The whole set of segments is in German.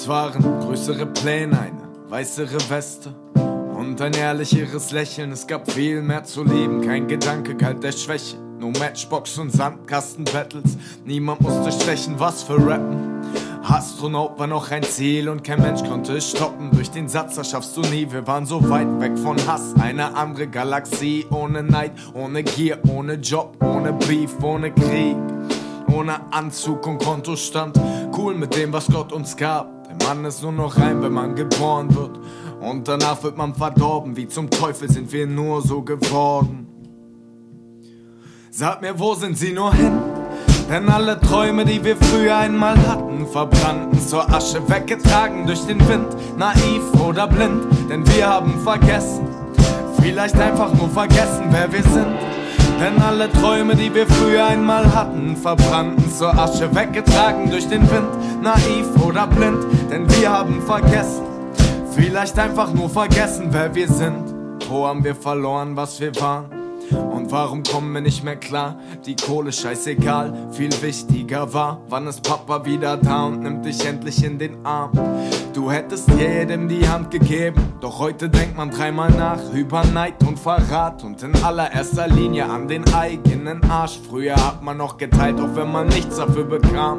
Es waren größere Pläne, eine weißere Weste und ein ehrlicheres Lächeln. Es gab viel mehr zu leben, kein Gedanke kalt der Schwäche. No Matchbox und Sandkasten-Battles, niemand musste stechen, was für Rappen. Astronaut war noch ein Ziel und kein Mensch konnte es stoppen. Durch den Satz, das schaffst du nie. Wir waren so weit weg von Hass. Eine andere Galaxie, ohne Neid, ohne Gier, ohne Job, ohne Brief, ohne Krieg. Ohne Anzug und Kontostand. Cool mit dem, was Gott uns gab. Mann ist nur noch rein, wenn man geboren wird. Und danach wird man verdorben. Wie zum Teufel sind wir nur so geworden. Sag mir, wo sind sie nur hin? Denn alle Träume, die wir früher einmal hatten, verbrannten zur Asche, weggetragen durch den Wind, naiv oder blind, denn wir haben vergessen, vielleicht einfach nur vergessen, wer wir sind. Denn alle Träume, die wir früher einmal hatten, verbrannten zur Asche, weggetragen durch den Wind, naiv oder blind, denn wir haben vergessen, vielleicht einfach nur vergessen, wer wir sind. Wo haben wir verloren, was wir waren? Und warum kommen wir nicht mehr klar? Die Kohle scheißegal, viel wichtiger war, wann ist Papa wieder da und nimmt dich endlich in den Arm? Du hättest jedem die Hand gegeben, doch heute denkt man dreimal nach über Neid und Verrat und in allererster Linie an den eigenen Arsch. Früher hat man noch geteilt, auch wenn man nichts dafür bekam.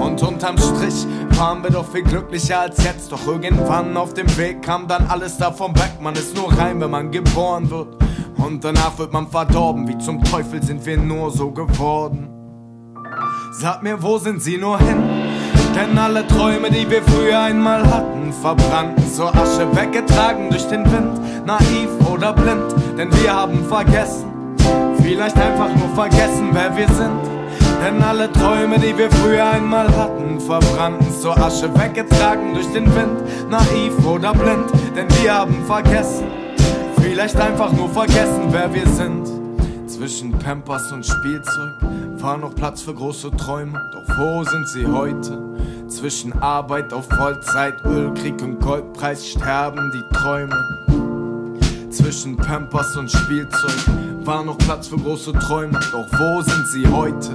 Und unterm Strich waren wir doch viel glücklicher als jetzt, doch irgendwann auf dem Weg kam dann alles davon weg. Man ist nur rein, wenn man geboren wird. Und danach wird man verdorben, wie zum Teufel sind wir nur so geworden. Sag mir, wo sind sie nur hin? Denn alle Träume, die wir früher einmal hatten, verbrannten zur Asche, weggetragen durch den Wind, naiv oder blind, denn wir haben vergessen, vielleicht einfach nur vergessen, wer wir sind. Denn alle Träume, die wir früher einmal hatten, verbrannten zur Asche, weggetragen durch den Wind, naiv oder blind, denn wir haben vergessen, vielleicht einfach nur vergessen, wer wir sind. Zwischen Pampers und Spielzeug war noch Platz für große Träume, doch wo sind sie heute? Zwischen Arbeit auf Vollzeit, Ölkrieg und Goldpreis sterben die Träume. Zwischen Pampers und Spielzeug war noch Platz für große Träume, doch wo sind sie heute?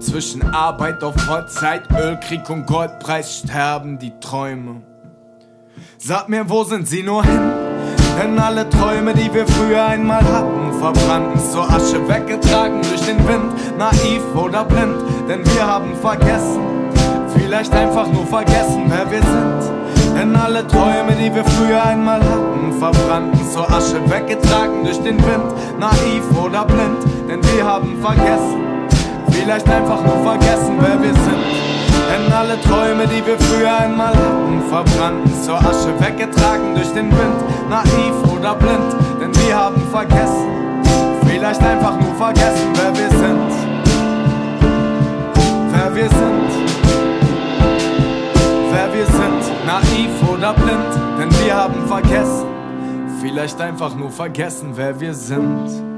Zwischen Arbeit auf Vollzeit, Ölkrieg und Goldpreis sterben die Träume. Sag mir, wo sind sie nur hin? Denn alle Träume, die wir früher einmal hatten, verbrannten zur Asche, weggetragen durch den Wind, naiv oder blind, denn wir haben vergessen, vielleicht einfach nur vergessen, wer wir sind. Denn alle Träume, die wir früher einmal hatten, verbrannten zur Asche, weggetragen durch den Wind, naiv oder blind, denn wir haben vergessen, vielleicht einfach nur vergessen, wer wir sind. Denn alle Träume, die wir früher einmal hatten, verbrannten zur Asche, weggetragen durch den Wind, naiv oder blind, denn wir haben vergessen, vielleicht einfach nur vergessen, wer wir sind. Wer wir sind. Wer wir sind, naiv oder blind, denn wir haben vergessen, vielleicht einfach nur vergessen, wer wir sind.